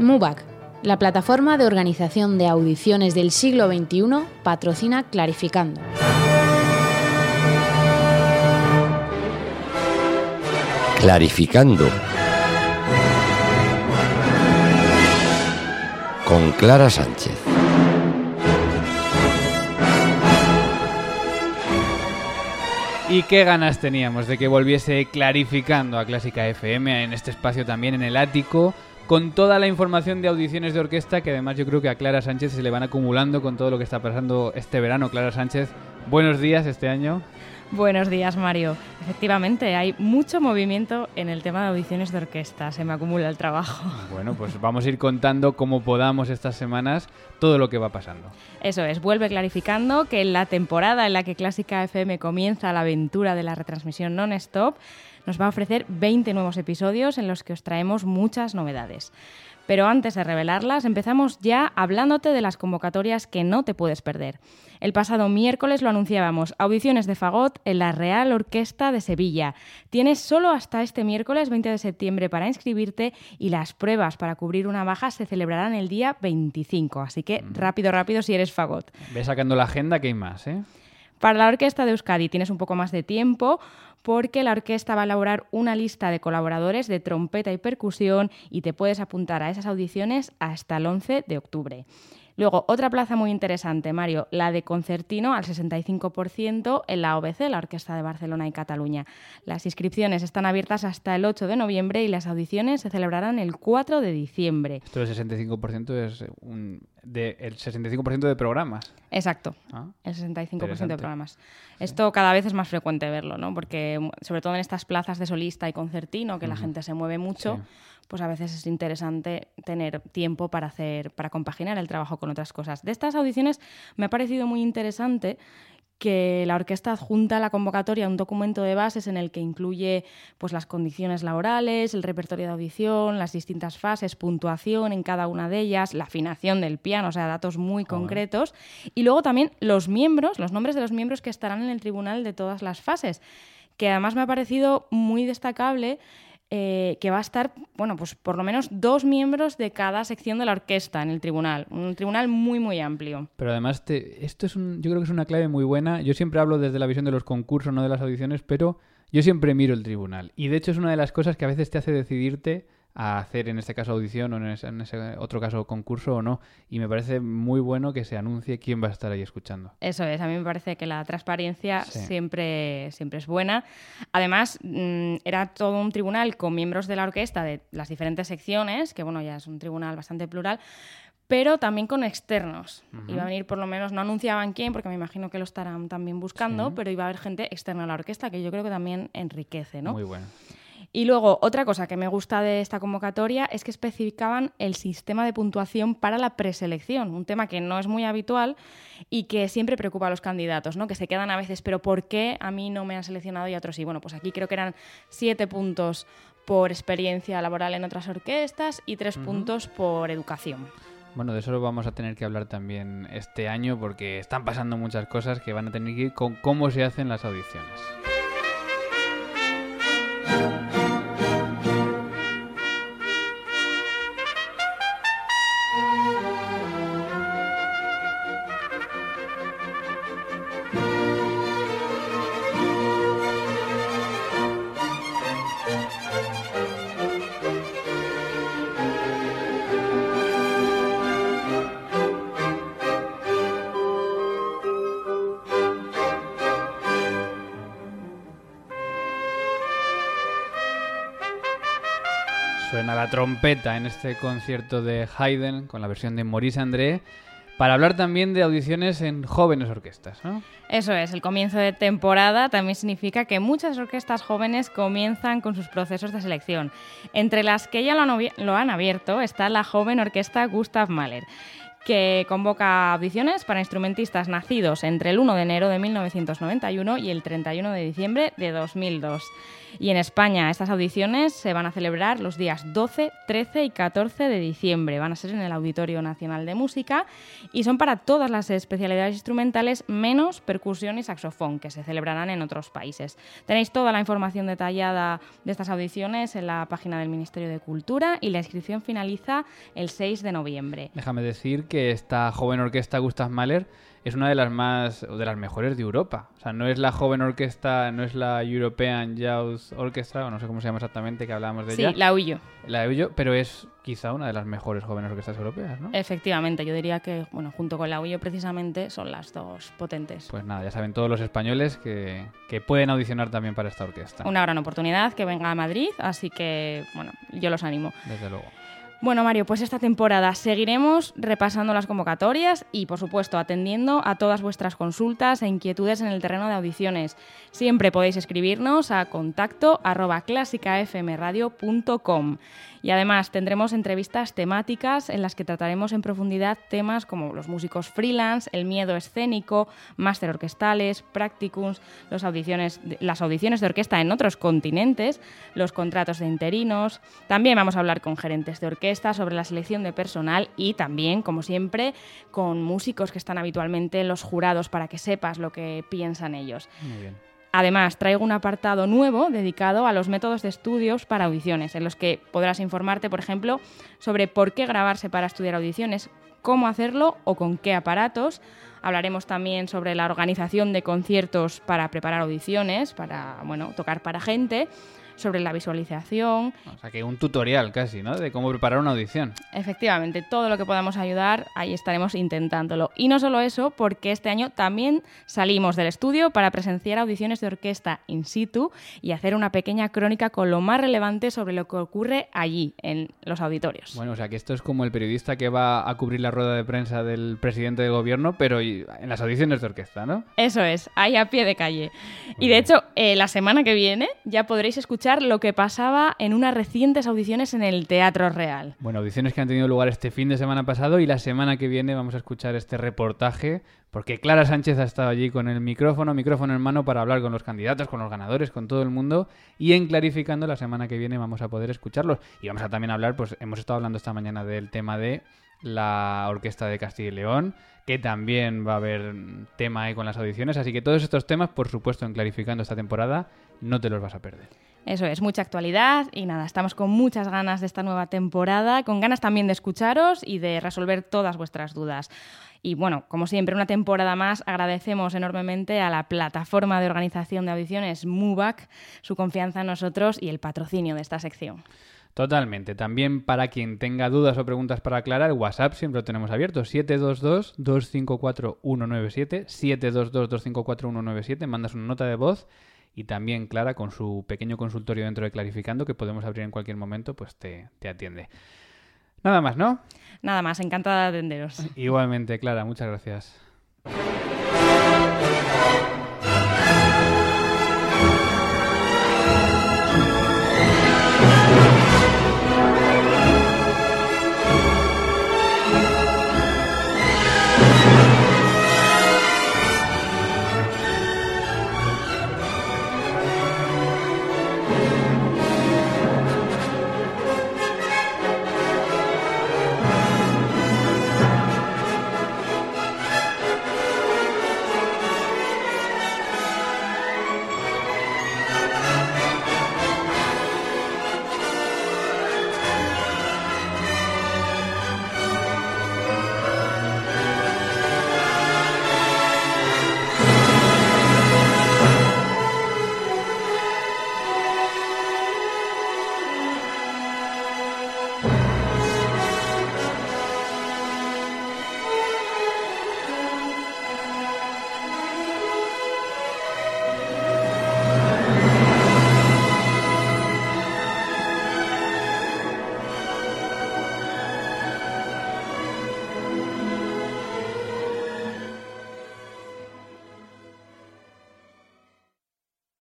MUBAC, la plataforma de organización de audiciones del siglo XXI, patrocina Clarificando. Clarificando. Con Clara Sánchez. Y qué ganas teníamos de que volviese clarificando a Clásica FM en este espacio también en el ático, con toda la información de audiciones de orquesta que además yo creo que a Clara Sánchez se le van acumulando con todo lo que está pasando este verano. Clara Sánchez, buenos días este año. Buenos días, Mario. Efectivamente, hay mucho movimiento en el tema de audiciones de orquesta. Se me acumula el trabajo. Bueno, pues vamos a ir contando como podamos estas semanas todo lo que va pasando. Eso es, vuelve clarificando que en la temporada en la que Clásica FM comienza la aventura de la retransmisión non-stop, nos va a ofrecer 20 nuevos episodios en los que os traemos muchas novedades. Pero antes de revelarlas, empezamos ya hablándote de las convocatorias que no te puedes perder. El pasado miércoles lo anunciábamos, audiciones de Fagot en la Real Orquesta de Sevilla. Tienes solo hasta este miércoles 20 de septiembre para inscribirte y las pruebas para cubrir una baja se celebrarán el día 25. Así que rápido, rápido si eres Fagot. Ve sacando la agenda que hay más, ¿eh? Para la Orquesta de Euskadi tienes un poco más de tiempo porque la orquesta va a elaborar una lista de colaboradores de trompeta y percusión y te puedes apuntar a esas audiciones hasta el 11 de octubre. Luego, otra plaza muy interesante, Mario, la de concertino al 65% en la OBC, la Orquesta de Barcelona y Cataluña. Las inscripciones están abiertas hasta el 8 de noviembre y las audiciones se celebrarán el 4 de diciembre. Esto del 65% es un, de, el 65% de programas. Exacto, Ah, el 65% interesante. de programas. Esto cada vez es más frecuente verlo, ¿no? Porque mm, sobre todo en estas plazas de solista y concertino, que la gente se mueve mucho, Sí. Pues a veces es interesante tener tiempo para hacer, para compaginar el trabajo con otras cosas. De estas audiciones me ha parecido muy interesante que la orquesta adjunta a la convocatoria un documento de bases en el que incluye pues, las condiciones laborales, el repertorio de audición, las distintas fases, puntuación en cada una de ellas, la afinación del piano, o sea, datos muy concretos, y luego también los miembros, los nombres de los miembros que estarán en el tribunal de todas las fases, que además me ha parecido muy destacable eh, que va a estar, bueno, pues por lo menos dos miembros de cada sección de la orquesta en el tribunal. Un tribunal muy, muy amplio. Pero además, te- esto es un, yo creo que es una clave muy buena. Yo siempre hablo desde la visión de los concursos, no de las audiciones, pero yo siempre miro el tribunal. Y de hecho es una de las cosas que a veces te hace decidirte a hacer, en este caso, audición o en ese, en ese otro caso, concurso o no. Y me parece muy bueno que se anuncie quién va a estar ahí escuchando. Eso es, a mí me parece que la transparencia Sí. siempre, siempre es buena. Además, mm, era todo un tribunal con miembros de la orquesta de las diferentes secciones, que bueno, ya es un tribunal bastante plural, pero también con externos. Iba a venir por lo menos, no anunciaban quién, porque me imagino que lo estarán también buscando, Sí. pero iba a haber gente externa a la orquesta, que yo creo que también enriquece, ¿no? Muy bueno. Y luego, otra cosa que me gusta de esta convocatoria es que especificaban el sistema de puntuación para la preselección, un tema que no es muy habitual y que siempre preocupa a los candidatos, ¿no? Que se quedan a veces, pero ¿por qué a mí no me han seleccionado y a otros sí? Bueno, pues aquí creo que eran siete puntos por experiencia laboral en otras orquestas y tres puntos por educación. Bueno, de eso lo vamos a tener que hablar también este año porque están pasando muchas cosas que van a tener que ir con cómo se hacen las audiciones. Suena la trompeta en este concierto de Haydn con la versión de Maurice André para hablar también de audiciones en jóvenes orquestas, ¿no? Eso es, el comienzo de temporada también significa que muchas orquestas jóvenes comienzan con sus procesos de selección. Entre las que ya lo han, abierto está la joven orquesta Gustav Mahler, que convoca audiciones para instrumentistas nacidos entre el 1 de enero de 1991 y el 31 de diciembre de 2002. Y en España estas audiciones se van a celebrar los días 12, 13 y 14 de diciembre. Van a ser en el Auditorio Nacional de Música y son para todas las especialidades instrumentales menos percusión y saxofón que se celebrarán en otros países. Tenéis toda la información detallada de estas audiciones en la página del Ministerio de Cultura y la inscripción finaliza el 6 de noviembre. Déjame decir que esta joven orquesta Gustav Mahler es una de las más de las mejores de Europa. O sea, no es la joven orquesta, no es la European Jazz Orchestra, o no sé cómo se llama exactamente, que hablábamos de ella. Sí, la huyo. La huyo, pero es quizá una de las mejores jóvenes orquestas europeas, ¿no? Efectivamente, yo diría que, bueno, junto con la huyo precisamente son las dos potentes. Pues nada, ya saben todos los españoles que, que pueden audicionar también para esta orquesta. Una gran oportunidad que venga a Madrid, así que, bueno, yo los animo. Desde luego. Bueno, Mario, pues esta temporada seguiremos repasando las convocatorias y, por supuesto, atendiendo a todas vuestras consultas e inquietudes en el terreno de audiciones. Siempre podéis escribirnos a contacto arroba. Y además tendremos entrevistas temáticas en las que trataremos en profundidad temas como los músicos freelance, el miedo escénico, máster orquestales, practicums, las audiciones de orquesta en otros continentes, los contratos de interinos. También vamos a hablar con gerentes de orquesta sobre la selección de personal y también, como siempre, con músicos que están habitualmente en los jurados para que sepas lo que piensan ellos. Muy bien. Además, traigo un apartado nuevo dedicado a los métodos de estudios para audiciones, en los que podrás informarte, por ejemplo, sobre por qué grabarse para estudiar audiciones, cómo hacerlo o con qué aparatos. Hablaremos también sobre la organización de conciertos para preparar audiciones, para bueno, tocar para gente sobre la visualización. O sea, que un tutorial casi, ¿no? De cómo preparar una audición. Efectivamente, todo lo que podamos ayudar, ahí estaremos intentándolo. Y no solo eso, porque este año también salimos del estudio para presenciar audiciones de orquesta in situ y hacer una pequeña crónica con lo más relevante sobre lo que ocurre allí, en los auditorios. Bueno, o sea, que esto es como el periodista que va a cubrir la rueda de prensa del presidente del gobierno, pero en las audiciones de orquesta, ¿no? Eso es, ahí a pie de calle. Muy y de bien. hecho, eh, la semana que viene ya podréis lo que pasaba en unas recientes audiciones en el Teatro Real. Bueno, audiciones que han tenido lugar este fin de semana pasado y la semana que viene vamos a escuchar este reportaje porque Clara Sánchez ha estado allí con el micrófono, micrófono en mano para hablar con los candidatos, con los ganadores, con todo el mundo y en Clarificando la semana que viene vamos a poder escucharlos y vamos a también hablar, pues hemos estado hablando esta mañana del tema de la Orquesta de Castilla y León, que también va a haber tema ahí con las audiciones, así que todos estos temas, por supuesto, en Clarificando esta temporada, no te los vas a perder. Eso es, mucha actualidad y nada, estamos con muchas ganas de esta nueva temporada, con ganas también de escucharos y de resolver todas vuestras dudas. Y bueno, como siempre, una temporada más, agradecemos enormemente a la plataforma de organización de audiciones MUBAC su confianza en nosotros y el patrocinio de esta sección. Totalmente. También para quien tenga dudas o preguntas para aclarar, WhatsApp siempre lo tenemos abierto. 722-254-197. 722-254-197. Mandas una nota de voz y también Clara con su pequeño consultorio dentro de Clarificando que podemos abrir en cualquier momento, pues te, te atiende. Nada más, ¿no? Nada más, encantada de atenderos. Igualmente, Clara, muchas gracias.